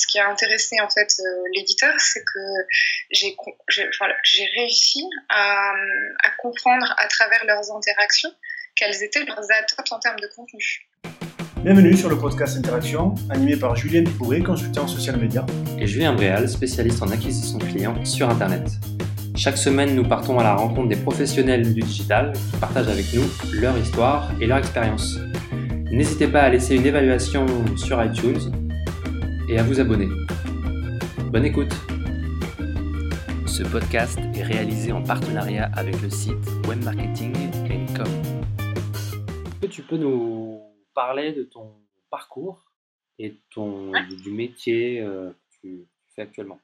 ce qui a intéressé en fait l'éditeur, c'est que j'ai voilà, réussi à, à comprendre à travers leurs interactions quelles étaient leurs attentes en termes de contenu. Bienvenue sur le podcast Interaction, animé par Julien Dubouré, consultant en social media. Et Julien Bréal, spécialiste en acquisition client sur Internet. Chaque semaine, nous partons à la rencontre des professionnels du digital qui partagent avec nous leur histoire et leur expérience. N'hésitez pas à laisser une évaluation sur iTunes et à vous abonner. Bonne écoute Ce podcast est réalisé en partenariat avec le site webmarketing.com. Est-ce que tu peux nous parler de ton parcours et ton, du métier euh, que tu fais actuellement?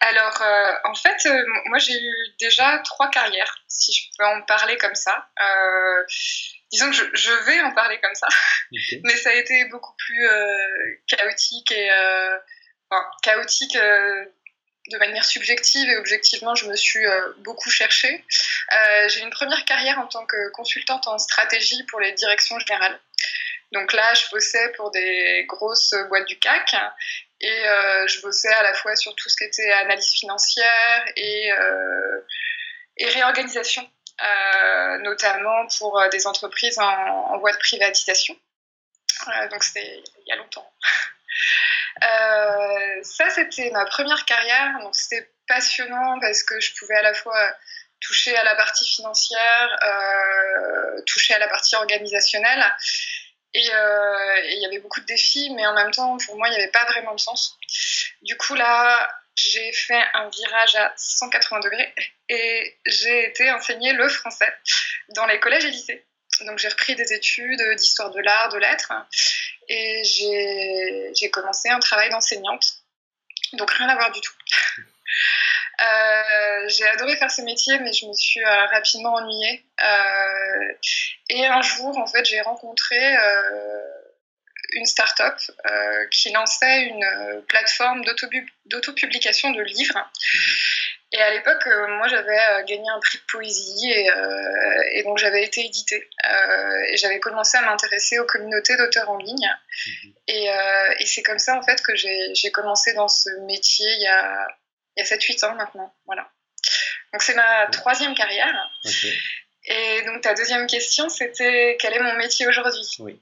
Alors, euh, en fait, euh, moi j'ai eu déjà trois carrières, si je peux en parler comme ça. Disons que je, vais en parler comme ça, mais ça a été beaucoup plus chaotique et enfin, chaotique de manière subjective et objectivement, je me suis euh, beaucoup cherchée. Euh, j'ai une première carrière en tant que consultante en stratégie pour les directions générales. Donc là, je bossais pour des grosses boîtes du CAC et euh, je bossais à la fois sur tout ce qui était analyse financière et, et réorganisation, notamment pour des entreprises en, voie de privatisation. donc c'était il y a longtemps. Euh, ça, c'était ma première carrière, donc c'était passionnant parce que je pouvais à la fois toucher à la partie financière, euh, toucher à la partie organisationnelle. Euh, et il y avait beaucoup de défis, mais en même temps, pour moi, il n'y avait pas vraiment de sens. Du coup, là, j'ai fait un virage à 180 degrés et j'ai été enseigner le français dans les collèges et lycées. Donc j'ai repris des études d'histoire de l'art, de lettres, et j'ai commencé un travail d'enseignante. Donc rien à voir du tout. Euh, j'ai adoré faire ce métier, mais je me suis euh, rapidement ennuyée. Euh, et un jour, en fait, j'ai rencontré une start-up qui lançait une plateforme d'autopublication de livres. Mhm. Et à l'époque, euh, moi, j'avais euh, gagné un prix de poésie et, euh, et donc j'avais été éditée. et j'avais commencé à m'intéresser aux communautés d'auteurs en ligne. Mhm. Et, et c'est comme ça, en fait, que j'ai commencé dans ce métier il y a, il y a 7-8 ans maintenant. Voilà. Donc c'est ma troisième carrière. Et donc ta deuxième question, c'était quel est mon métier aujourd'hui? Oui.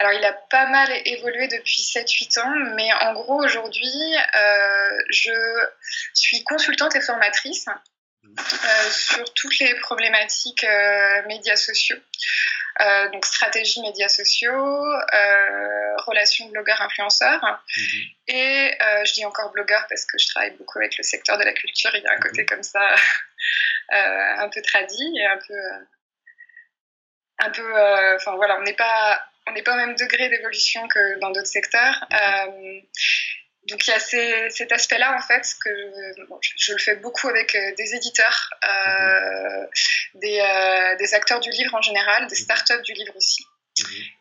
Alors, il a pas mal évolué depuis 7-8 ans, mais en gros, aujourd'hui, euh, je suis consultante et formatrice euh, sur toutes les problématiques euh, médias sociaux. donc stratégie médias sociaux, relations blogueurs-influenceurs. Mhm. Et je dis encore blogueur parce que je travaille beaucoup avec le secteur de la culture. Il y a un mhm. côté comme ça un peu tradit et un peu... un peu... Enfin voilà, on n'est pas on n'est pas au même degré d'évolution que dans d'autres secteurs. Euh, donc il y a cet aspect-là en fait que je, le fais beaucoup avec euh, des éditeurs, euh, des, acteurs du livre en général, des startups du livre aussi.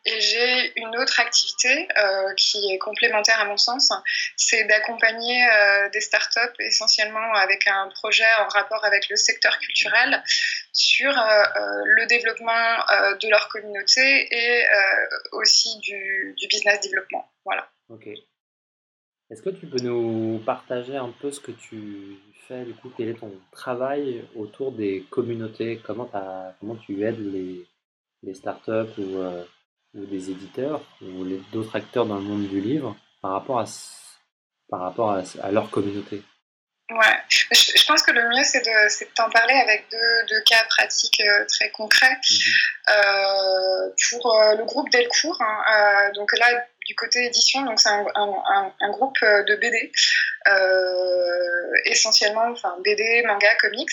Et j'ai une autre activité euh, qui est complémentaire à mon sens, c'est d'accompagner euh, des startups essentiellement avec un projet en rapport avec le secteur culturel sur euh, le développement de leur communauté et aussi du, business développement. Voilà. Ok. Est-ce que tu peux nous partager un peu ce que tu fais, du coup, quel est ton travail autour des communautés? Comment, comment tu aides les, les startups ou, euh, ou des éditeurs ou d'autres acteurs dans le monde du livre par rapport à, par rapport à, leur communauté? Ouais, je, pense que le mieux c'est de t'en parler avec deux, cas pratiques euh, très concrets. Mhm. Euh, pour le groupe Delcourt, hein, donc là du côté édition, donc c'est un, un, groupe de BD, essentiellement enfin BD, manga, comics.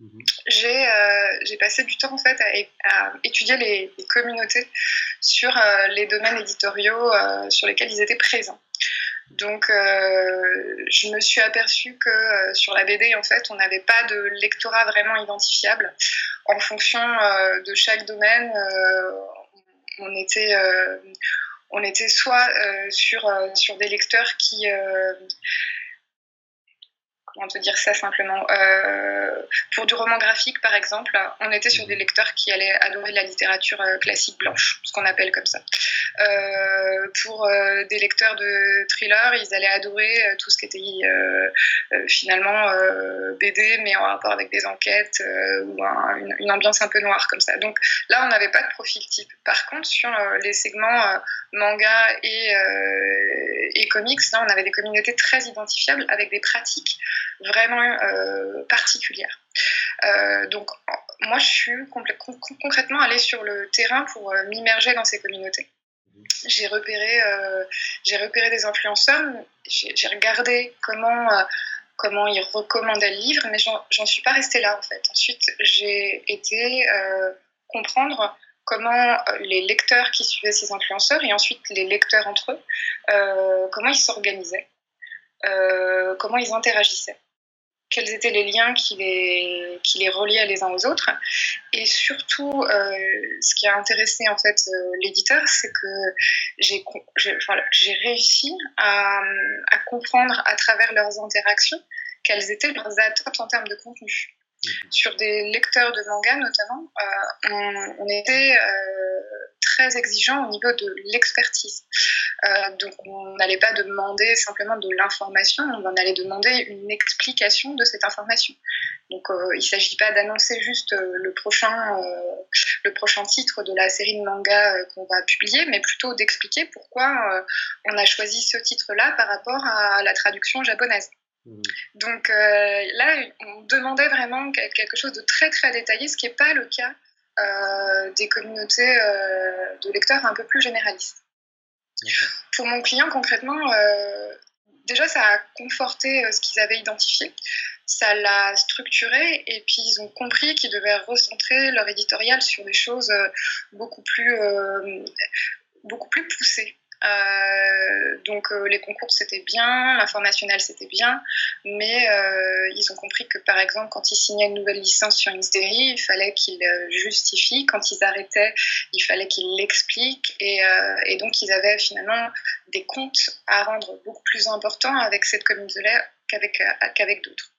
Mhm. Euh, j'ai passé du temps en fait à, étudier les, communautés sur euh, les domaines éditoriaux euh, sur lesquels ils étaient présents. Donc, je me suis aperçue que sur la BD, en fait, on n'avait pas de lectorat vraiment identifiable. En fonction de chaque domaine, on était, on était soit sur, sur des lecteurs qui comment te dire ça simplement euh, Pour du roman graphique, par exemple, on était sur des mhm. lecteurs qui allaient adorer la littérature euh, classique blanche, ce qu'on appelle comme ça. Euh, pour des lecteurs de thriller, ils allaient adorer tout ce qui était finalement BD, mais en rapport avec des enquêtes ou une, ambiance un peu noire comme ça. Donc là, on n'avait pas de profil type. Par contre, sur les segments manga et, et comics, là, on avait des communautés très identifiables avec des pratiques vraiment euh, particulière. Euh, donc, moi, je suis concrètement allée sur le terrain pour euh, m'immerger dans ces communautés. J'ai repéré, j'ai repéré des influenceurs, j'ai regardé comment comment ils recommandaient le livre, mais j'en suis pas restée là en fait. Ensuite, j'ai été comprendre comment les lecteurs qui suivaient ces influenceurs et ensuite les lecteurs entre eux, comment ils s'organisaient, comment ils interagissaient quels étaient les liens qui les, qui les reliaient les uns aux autres. Et surtout, euh, ce qui a intéressé en fait euh, l'éditeur, c'est que j'ai voilà, réussi à, à, comprendre à travers leurs interactions quelles étaient leurs attentes en termes de contenu. Mhm. Sur des lecteurs de manga notamment, euh, on, on, était très exigeant au niveau de l'expertise. Euh, donc on n'allait pas demander simplement de l'information, on allait demander une explication de cette information. Donc euh, il ne s'agit pas d'annoncer juste euh, le, prochain, le prochain titre de la série de manga qu'on va publier, mais plutôt d'expliquer pourquoi on a choisi ce titre-là par rapport à la traduction japonaise. Mmh. Donc là, on demandait vraiment quelque chose de très très détaillé, ce qui n'est pas le cas des communautés euh, de lecteurs un peu plus généralistes. Pour mon client, concrètement, euh, déjà, ça a conforté ce qu'ils avaient identifié, ça l'a structuré, et puis ils ont compris qu'ils devaient recentrer leur éditorial sur des choses beaucoup plus, beaucoup plus poussées. Euh, donc euh, les concours c'était bien, l'informationnel c'était bien, mais euh, ils ont compris que par exemple quand ils signaient une nouvelle licence sur une série, il fallait qu'ils justifient, quand ils arrêtaient, il fallait qu'ils l'expliquent, et, et, donc ils avaient finalement des comptes à rendre beaucoup plus importants avec cette communauté qu'avec qu'avec d'autres.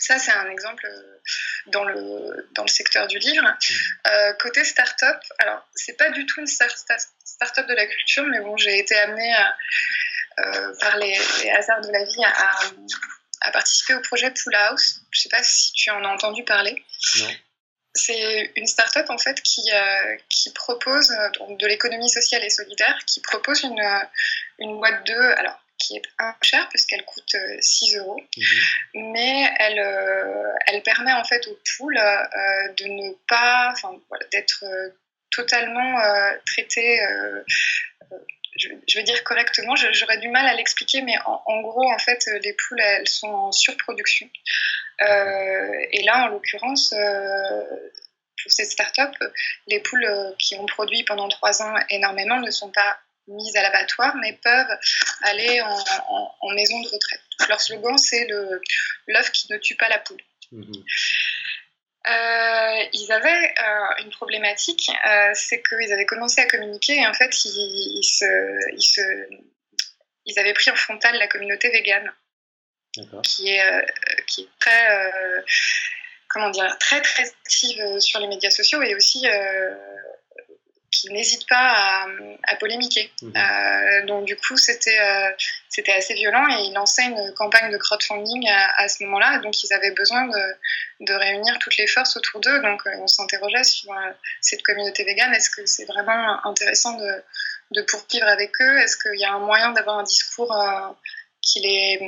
Ça, c'est un exemple dans le, dans le secteur du livre. Mmh. côté start-up, alors, c'est pas du tout une start-up de la culture, mais bon, j'ai été amenée euh, par les, hasards de la vie à, participer au projet Pool House. Je ne sais pas si tu en as entendu parler. C'est une start-up en fait qui, euh, qui propose donc, de l'économie sociale et solidaire, qui propose une, une boîte de alors qui est un peu chère puisqu'elle coûte 6 euh, euros, mhm. mais elle, elle permet en fait au pool de ne pas, enfin, d'être totalement euh, traité euh, euh, je, veux dire correctement, j'aurais du mal à l'expliquer, mais en, gros, en fait, les poules, elles sont en surproduction. et là, en l'occurrence, pour cette start-up, les poules qui ont produit pendant trois ans énormément ne sont pas mises à l'abattoir, mais peuvent aller en, maison de retraite. Leur slogan, c'est l'œuf qui ne tue pas la poule. Mmh euh, ils avaient euh, une problématique, euh, c'est qu'ils avaient commencé à communiquer et en fait ils, se, ils, se, ils avaient pris en frontal la communauté végane, qui est, qui est très, comment dire, très très active sur les médias sociaux et aussi qui n'hésite pas à, polémiquer. Mhm. Euh, donc du coup, c'était euh, c'était assez violent et ils lançaient une campagne de crowdfunding à, ce moment-là. Donc ils avaient besoin de, de, réunir toutes les forces autour d'eux. Donc euh, on s'interrogeait sur cette communauté végane. Est-ce que c'est vraiment intéressant de, de poursuivre avec eux? Est-ce qu'il y a un moyen d'avoir un discours qui, les,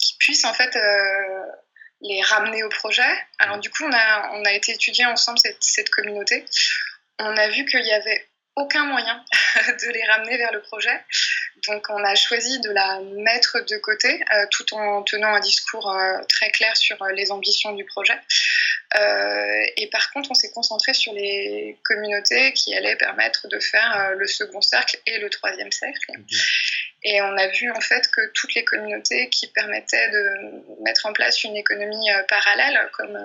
qui puisse en fait les ramener au projet? Alors du coup, on a, on a été étudier ensemble cette, cette communauté on a vu qu'il n'y avait aucun moyen de les ramener vers le projet. Donc on a choisi de la mettre de côté euh, tout en tenant un discours euh, très clair sur euh, les ambitions du projet. et par contre, on s'est concentré sur les communautés qui allaient permettre de faire le second cercle et le troisième cercle. Et on a vu en fait que toutes les communautés qui permettaient de mettre en place une économie parallèle, comme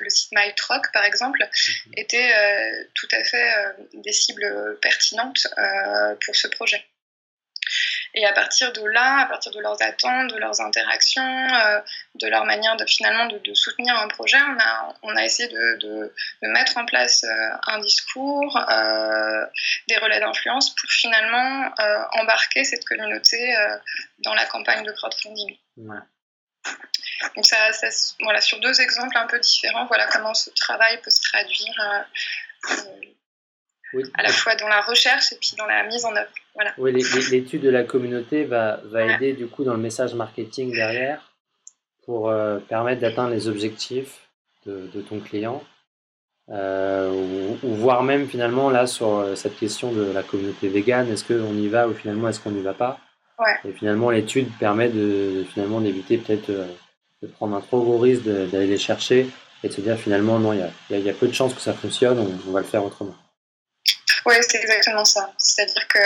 le site MyTroc, par exemple, mhm. était euh, tout à fait euh, des cibles pertinentes euh, pour ce projet. Et à partir de là, à partir de leurs attentes, de leurs interactions, de leur manière de finalement de, soutenir un projet, on a, on a essayé de, de, mettre en place un discours, des relais d'influence pour finalement embarquer cette communauté dans la campagne de crowdfunding. Donc ça, voilà, sur deux exemples un peu différents, voilà comment ce travail peut se traduire euh, à la fois dans la recherche et puis dans la mise en œuvre. Voilà. Oui, l'étude de la communauté va, va aider du coup dans le message marketing derrière pour euh, permettre d'atteindre les objectifs de, de ton client. Euh, ou, ou, voire même finalement là sur cette question de la communauté végane, est-ce qu'on y va ou finalement est-ce qu'on n'y va pas? Ouais. Et finalement l'étude permet de, finalement d'éviter peut-être de prendre un trop gros risque d'aller les chercher et de se dire finalement non, il y a, y a, peu de chances que ça fonctionne, on, va le faire autrement. Oui, c'est exactement ça. C'est-à-dire que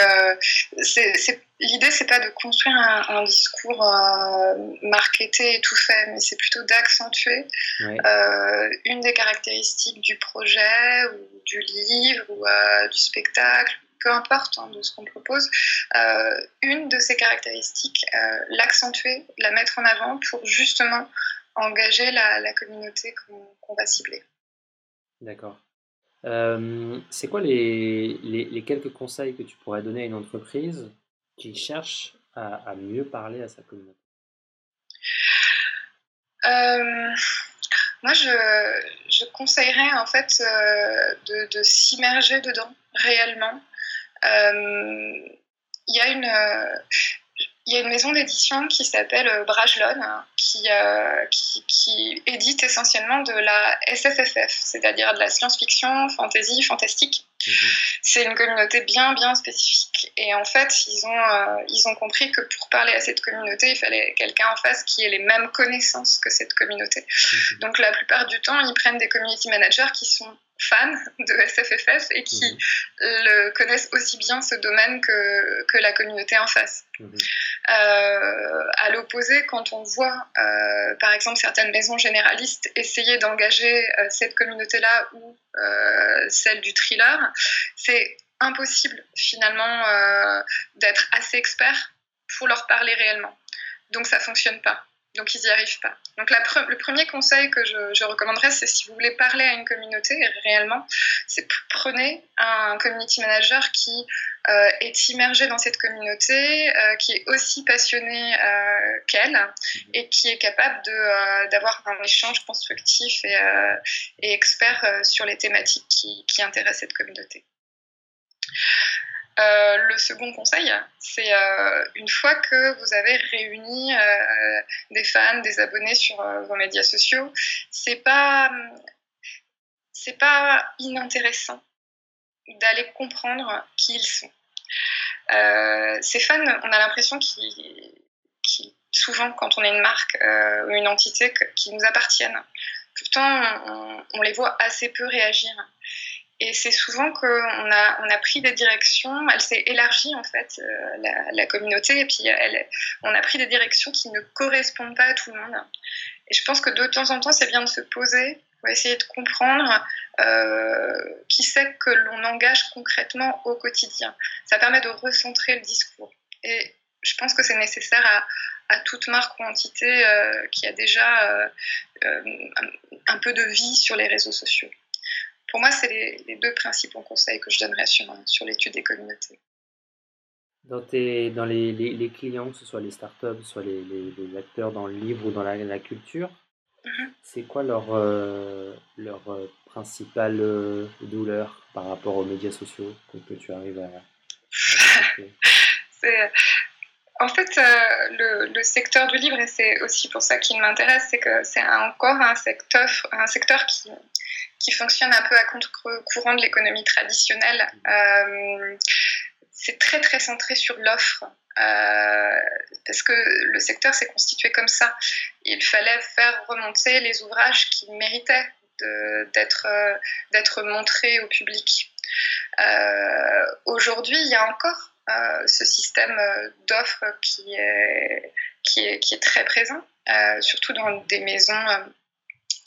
l'idée, c'est pas de construire un, discours euh, marketé et tout fait, mais c'est plutôt d'accentuer euh, une des caractéristiques du projet ou du livre ou euh, du spectacle peu importe hein, de ce qu'on propose, euh, une de ces caractéristiques, euh, l'accentuer, la mettre en avant pour justement engager la, communauté qu'on va cibler. D'accord. Euh, c'est quoi les, les, quelques conseils que tu pourrais donner à une entreprise qui cherche à, mieux parler à sa communauté? Moi, je, je, conseillerais en fait de, de s'immerger dedans réellement, il y a une il y a une maison d'édition qui s'appelle euh, Brajlon, qui, euh, qui, qui, édite essentiellement de la SFFF, c'est-à-dire de la science-fiction, fantasy, fantastique. Mhm. C'est une communauté bien, bien spécifique. Et en fait, ils ont, ils ont compris que pour parler à cette communauté, il fallait quelqu'un en face qui ait les mêmes connaissances que cette communauté. Mhm. Donc la plupart du temps, ils prennent des community managers qui sont fans de SFFF et qui mhm. le connaissent aussi bien ce domaine que, que la communauté en face. Mhm. Euh, à l'opposé, quand on voit euh, par exemple certaines maisons généralistes essayer d'engager euh, cette communauté-là ou celle du thriller, c'est impossible finalement d'être assez expert pour leur parler réellement. Donc ça fonctionne pas. Donc ils n'y arrivent pas. Donc le premier conseil que je, recommanderais, c'est si vous voulez parler à une communauté réellement, c'est prenez un community manager qui euh, est immergé dans cette communauté, euh, qui est aussi passionné euh, qu'elle et qui est capable d'avoir un échange constructif et, expert sur les thématiques qui, qui intéressent cette communauté. Euh, le second conseil, c'est euh, une fois que vous avez réuni euh, des fans, des abonnés sur vos médias sociaux, c'est pas c'est pas inintéressant d'aller comprendre qui ils sont. ces fans, on a l'impression qu'ils, souvent, quand on est une marque ou une entité, qui nous appartiennent. Pourtant, on, on les voit assez peu réagir. Et c'est souvent qu'on a, pris des directions, elle s'est élargie en fait, euh, la, communauté, et puis on a pris des directions qui ne correspondent pas à tout le monde. Et je pense que de temps en temps, c'est bien de se poser pour essayer de comprendre euh, qui c'est que l'on engage concrètement au quotidien. Ça permet de recentrer le discours. Et je pense que c'est nécessaire à, toute marque ou entité euh, qui a déjà un peu de vie sur les réseaux sociaux. Pour moi, c'est les, deux principaux conseils que je donnerais sur, sur l'étude des communautés. Dans, tes, dans les, les, clients, que ce soit les startups, soit les, les, acteurs dans le livre ou dans la, culture, mhm. c'est quoi leur, euh, leur euh, principale euh, douleur par rapport aux médias sociaux que, tu arrives à, En fait, le, le, secteur du livre, et c'est aussi pour ça qu'il m'intéresse, c'est que c'est encore un secteur, un secteur qui, qui fonctionne un peu à contre-courant de l'économie traditionnelle. Euh, c'est très très centré sur l'offre. Euh, parce que le secteur s'est constitué comme ça. Il fallait faire remonter les ouvrages qui méritaient d'être d'être montrés au public. Euh, aujourd'hui, il y a encore ce système d'offre qui est, qui, est, qui est très présent, surtout dans des maisons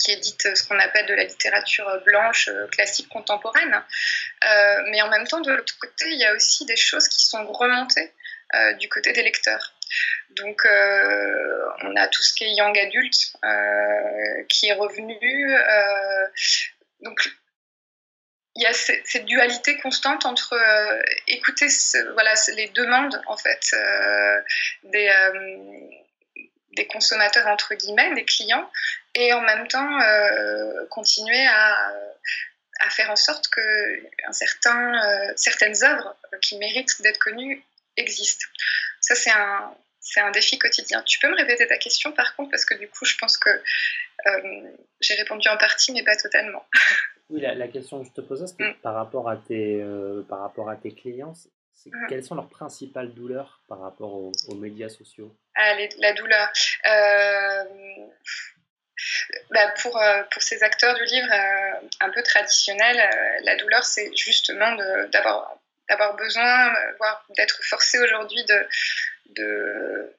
qui édite ce qu'on appelle de la littérature blanche, euh, classique, contemporaine. Euh, mais en même temps, de l'autre côté, il y a aussi des choses qui sont remontées du côté des lecteurs. Donc, on a tout ce qui est young adulte qui est revenu. donc, il y a cette, dualité constante entre écouter voilà, les demandes en fait des, des consommateurs entre guillemets, des clients, et en même temps euh, continuer à, à, faire en sorte que un certain, euh, certaines œuvres qui méritent d'être connues existent. Ça, c'est un, c'est un défi quotidien. Tu peux me répéter ta question par contre, parce que du coup, je pense que euh, j'ai répondu en partie, mais pas totalement. Oui, la, question que je te posais, c'était mm. par, rapport à tes, par rapport à tes clients, mm. quelles sont leurs principales douleurs par rapport aux, médias sociaux? Ah, La douleur. Euh, bah, pour, euh, pour ces acteurs du livre euh, un peu traditionnels, euh, la douleur, c'est justement d'avoir besoin, voire d'être forcé aujourd'hui de, de,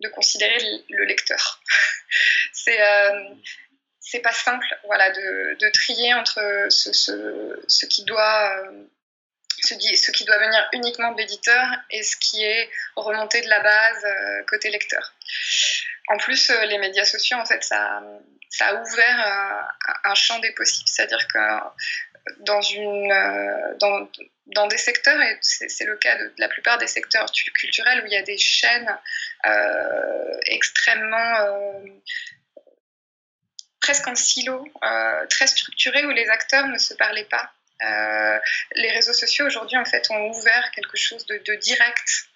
de, considérer le lecteur. c'est c'est pas simple voilà, de, de trier entre ce, ce, ce qui doit ce qui, doit venir uniquement de l'éditeur et ce qui est remonté de la base côté lecteur. En plus, les médias sociaux, en fait, ça, a ouvert euh, un champ des possibles. C'est-à-dire que dans, euh, des secteurs, et c'est le cas de, la plupart des secteurs culturels où il y a des chaînes euh, extrêmement presque en silo, très structurées où les acteurs ne se parlaient pas. Les réseaux sociaux aujourd'hui en fait ont ouvert quelque chose de, de direct.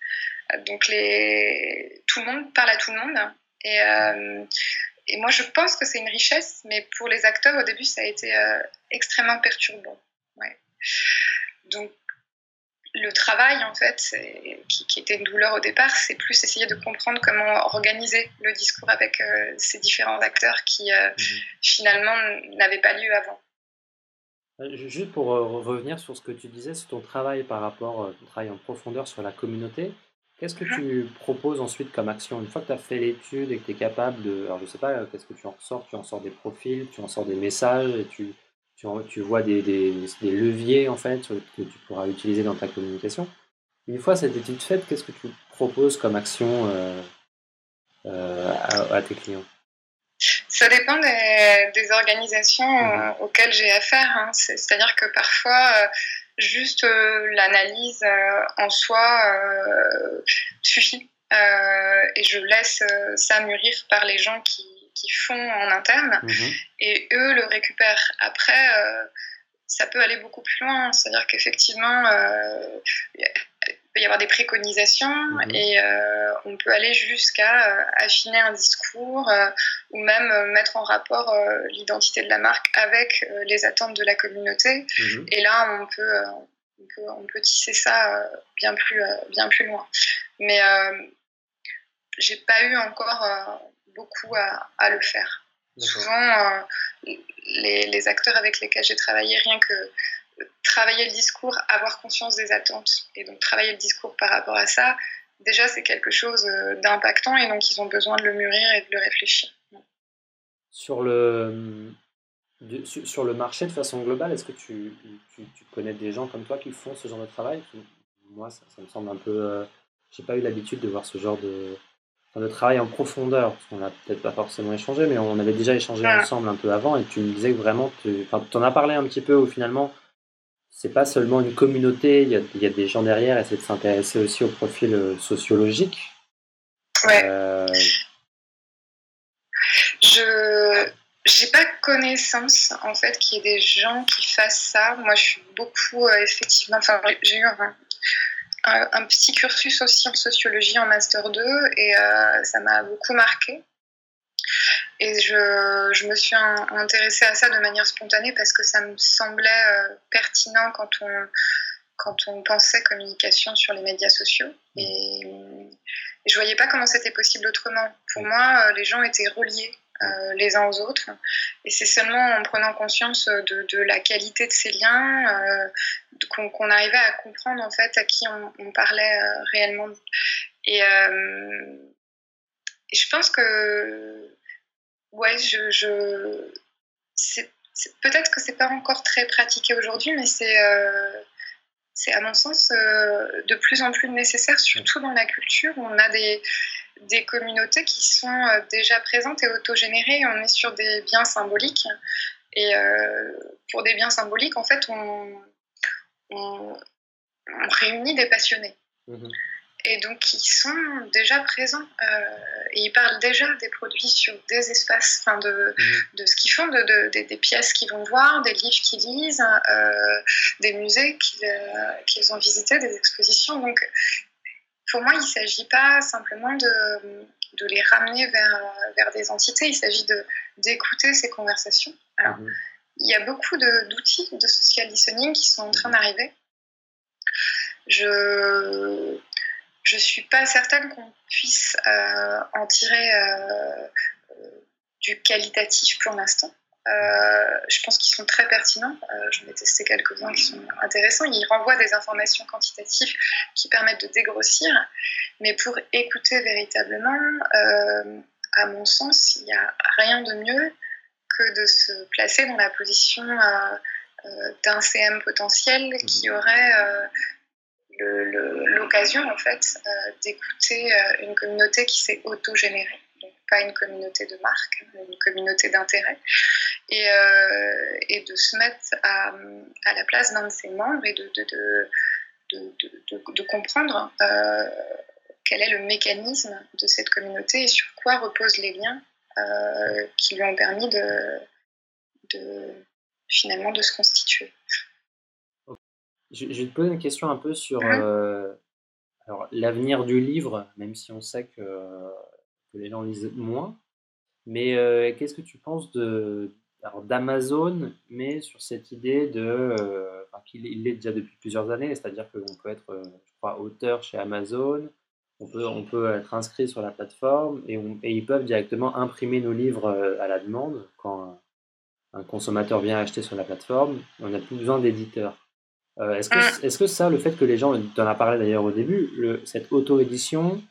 Donc les, tout le monde parle à tout le monde et et moi, je pense que c'est une richesse, mais pour les acteurs, au début, ça a été euh, extrêmement perturbant. Donc, le travail, en fait, qui, était une douleur au départ, c'est plus essayer de comprendre comment organiser le discours avec euh, ces différents acteurs qui, euh, mhm. finalement, n'avaient pas lieu avant. Juste pour revenir sur ce que tu disais, sur ton travail par rapport, ton travail en profondeur sur la communauté, Qu'est-ce que tu proposes ensuite comme action? Une fois que tu as fait l'étude et que tu es capable de. Alors, je sais pas, qu'est-ce que tu en ressors? Tu en sors des profils, tu en sors des messages, et tu, tu, tu vois des, des, des, leviers en fait que tu pourras utiliser dans ta communication. Une fois cette étude faite, qu'est-ce que tu proposes comme action euh, euh, à, tes clients? Ça dépend des, des organisations mmh euh, auxquelles j'ai affaire. Hein. C'est-à-dire que parfois, juste euh, l'analyse euh, en soi euh, suffit. et je laisse ça mûrir par les gens qui, qui font en interne. Mhm. Et eux le récupèrent. Après, ça peut aller beaucoup plus loin. C'est-à-dire qu'effectivement, peut y avoir des préconisations mhm. et euh, on peut aller jusqu'à euh, affiner un discours euh, ou même mettre en rapport l'identité de la marque avec les attentes de la communauté. Mhm. Et là, on peut, on peut, on peut, tisser ça bien plus, bien plus loin. Mais j'ai pas eu encore beaucoup à, à, le faire. Souvent, les, les, acteurs avec lesquels j'ai travaillé, rien que travailler le discours, avoir conscience des attentes et donc travailler le discours par rapport à ça, déjà c'est quelque chose euh, d'impactant et donc ils ont besoin de le mûrir et de le réfléchir. Sur le, sur le marché de façon globale, est-ce que tu, tu, connais des gens comme toi qui font ce genre de travail? Moi, ça, me semble un peu. Euh, j'ai pas eu l'habitude de voir ce genre de, de travail en profondeur, parce qu'on n'a peut-être pas forcément échangé, mais on avait déjà échangé ensemble un peu avant, et tu me disais que vraiment, tu en as parlé un petit peu, où finalement, c'est pas seulement une communauté, il y a, y a, des gens derrière, c'est de s'intéresser aussi au profil euh, sociologique. Ouais. Euh, Je j'ai pas connaissance en fait qu'il y ait des gens qui fassent ça. Moi, je suis beaucoup euh, effectivement. Enfin, j'ai eu un, un, petit cursus aussi en sociologie en master 2 et ça m'a beaucoup marqué. Et je, je, me suis intéressée à ça de manière spontanée parce que ça me semblait euh, pertinent quand on, quand on pensait communication sur les médias sociaux. Mm. Et, et je voyais pas comment c'était possible autrement. Pour moi, euh, les gens étaient reliés euh, les uns aux autres. Et c'est seulement en prenant conscience de, de, la qualité de ces liens euh, qu'on arrivait à comprendre en fait à qui on, on parlait euh, réellement. Et, et, je pense que ouais, je, je peut-être que c'est pas encore très pratiqué aujourd'hui, mais c'est euh, c'est à mon sens de plus en plus nécessaire, surtout dans la culture où on a des, des communautés qui sont déjà présentes et autogénérées. On est sur des biens symboliques. Et pour des biens symboliques, en fait, on, on, réunit des passionnés. Mhm et donc ils sont déjà présents euh, et ils parlent déjà des produits sur des espaces, enfin de, mhm. de ce qu'ils font, de, des pièces qu'ils vont voir, des livres qu'ils lisent, euh, des musées euh, qu'ils ont visités, des expositions. Donc pour moi, il ne s'agit pas simplement de, de, les ramener vers, vers des entités, il s'agit d'écouter ces conversations. Alors, mhm. il y a beaucoup d'outils de, de social listening qui sont en train d'arriver. Je je ne suis pas certaine qu'on puisse euh, en tirer euh, du qualitatif pour l'instant. Euh, je pense qu'ils sont très pertinents. J'en ai testé quelques-uns qui sont intéressants. Ils renvoient des informations quantitatives qui permettent de dégrossir. Mais pour écouter véritablement, à mon sens, il n'y a rien de mieux que de se placer dans la position d'un CM potentiel qui aurait l'occasion en fait euh, d'écouter euh, une communauté qui s'est auto-générée, donc pas une communauté de marque, mais une communauté d'intérêt, et, euh, et, de se mettre à, à la place d'un de ses membres et de, de, de, de comprendre quel est le mécanisme de cette communauté et sur quoi reposent les liens qui lui ont permis de, de finalement de se constituer. Je, vais te poser une question un peu sur euh, l'avenir du livre, même si on sait que, les gens lisent moins. Mais euh, qu'est-ce que tu penses de, d'Amazon, mais sur cette idée de. Euh, qu'il l'est déjà depuis plusieurs années, c'est-à-dire qu'on peut être, je crois, auteur chez Amazon, on peut, on peut être inscrit sur la plateforme et ils peuvent directement imprimer nos livres à la demande quand un consommateur vient acheter sur la plateforme. On n'a plus besoin d'éditeurs. Euh, est-ce, que, mm. est-ce que ça, le fait que les gens, tu en as parlé d'ailleurs au début, le, cette auto-édition,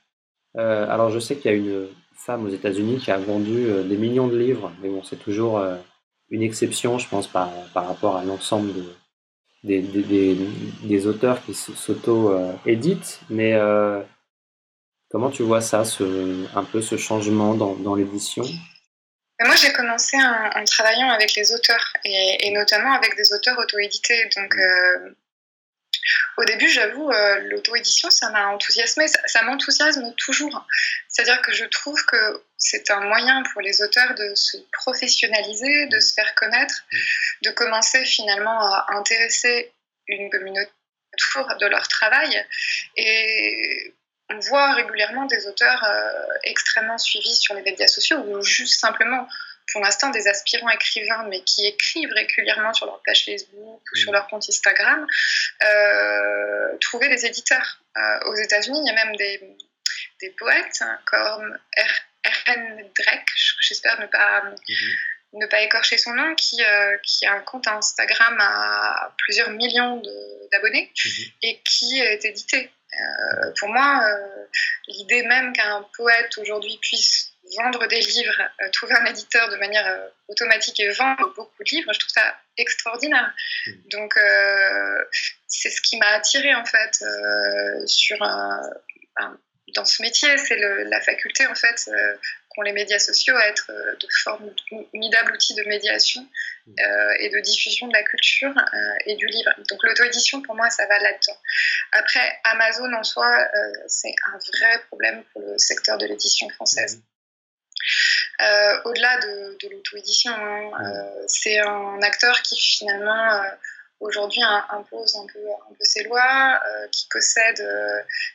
euh, alors je sais qu'il y a une femme aux États-Unis qui a vendu euh, des millions de livres, mais bon, c'est toujours une exception, je pense, par, par rapport à l'ensemble de, des, des, des, auteurs qui s'auto-éditent. Mais comment tu vois ça, ce, un peu ce changement dans, dans l'édition? Moi, j'ai commencé en, travaillant avec les auteurs et, notamment avec des auteurs auto-édités. Donc, mmh. euh, au début, j'avoue, euh, l'auto-édition, ça m'a enthousiasmé. Ça, m'enthousiasme toujours. C'est-à-dire que je trouve que c'est un moyen pour les auteurs de se professionnaliser, de se faire connaître, mmh. de commencer finalement à intéresser une communauté autour de leur travail. Et on voit régulièrement des auteurs euh, extrêmement suivis sur les médias sociaux ou juste simplement pour l'instant des aspirants écrivains, mais qui écrivent régulièrement sur leur page Facebook ou sur leur compte Instagram, euh, trouver des éditeurs. Euh, aux États-Unis, il y a même des, des poètes comme R.N. Drake, j'espère ne pas, mhm. ne pas écorcher son nom, qui, qui a un compte Instagram à plusieurs millions d'abonnés mhm. et qui est édité. Euh, pour moi, euh, l'idée même qu'un poète aujourd'hui puisse vendre des livres, euh, trouver un éditeur de manière automatique et vendre beaucoup de livres, je trouve ça extraordinaire. Mmh. Donc, c'est ce qui m'a attiré en fait sur dans ce métier, c'est la faculté en fait les médias sociaux à être euh, de formidable outil de médiation mmh. euh, et de diffusion de la culture euh, et du livre. Donc l'auto-édition, pour moi, ça va là-dedans. Après, Amazon en soi, c'est un vrai problème pour le secteur de l'édition française. Mmh. Au-delà de, l'auto-édition, hein, mmh. c'est un acteur qui finalement aujourd'hui impose un peu, un peu ses lois, qui possède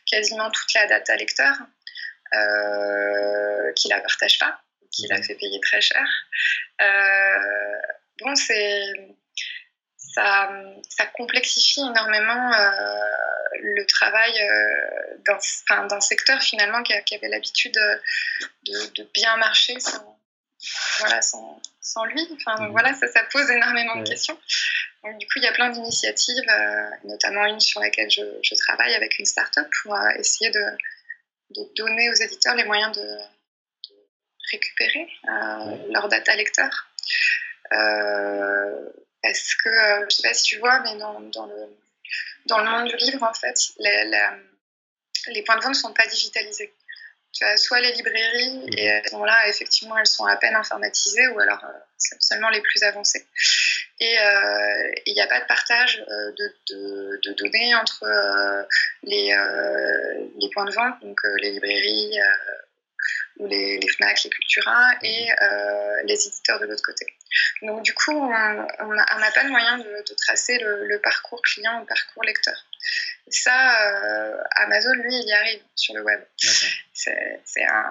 quasiment toute la data lecteur euh, qui la partage pas, qui la mhm. fait payer très cher. Euh, bon, c'est ça, ça, complexifie énormément euh, le travail euh, d'un secteur finalement qui, avait l'habitude de, de, bien marcher sans, voilà, sans, sans lui. Enfin, mhm. voilà, ça, ça, pose énormément de questions. Donc, du coup, il y a plein d'initiatives, notamment une sur laquelle je, je, travaille avec une start-up pour essayer de, de donner aux éditeurs les moyens de, récupérer euh, leur data lecteur. Euh, parce que, euh, je ne sais pas si tu vois, mais dans, le, dans le monde du livre, en fait, les points de vente ne sont pas digitalisés. Tu as soit les librairies, et elles sont là, effectivement, elles sont à peine informatisées, ou alors seulement les plus avancées. Et il n'y a pas de partage de, de, données entre les, les points de vente, donc les librairies ou les, les, FNAC, les Cultura et euh, les éditeurs de l'autre côté. Donc du coup, on n'a pas de moyen de, tracer le, parcours client ou le parcours lecteur. Et ça, euh, Amazon, lui, il y arrive sur le web. C'est un...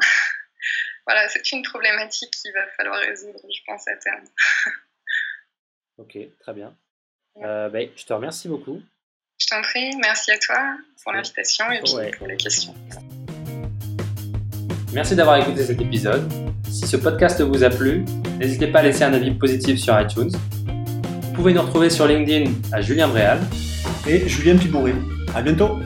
voilà, c'est une problématique qu'il va falloir résoudre, je pense, à terme. ok, très bien. Euh, ben, je te remercie beaucoup. Je t'en prie, merci à toi pour l'invitation et pour les questions. Merci d'avoir écouté cet épisode. Si ce podcast vous a plu, n'hésitez pas à laisser un avis positif sur iTunes. Vous pouvez nous retrouver sur LinkedIn à Julien Bréal et Julien Pibouret. À bientôt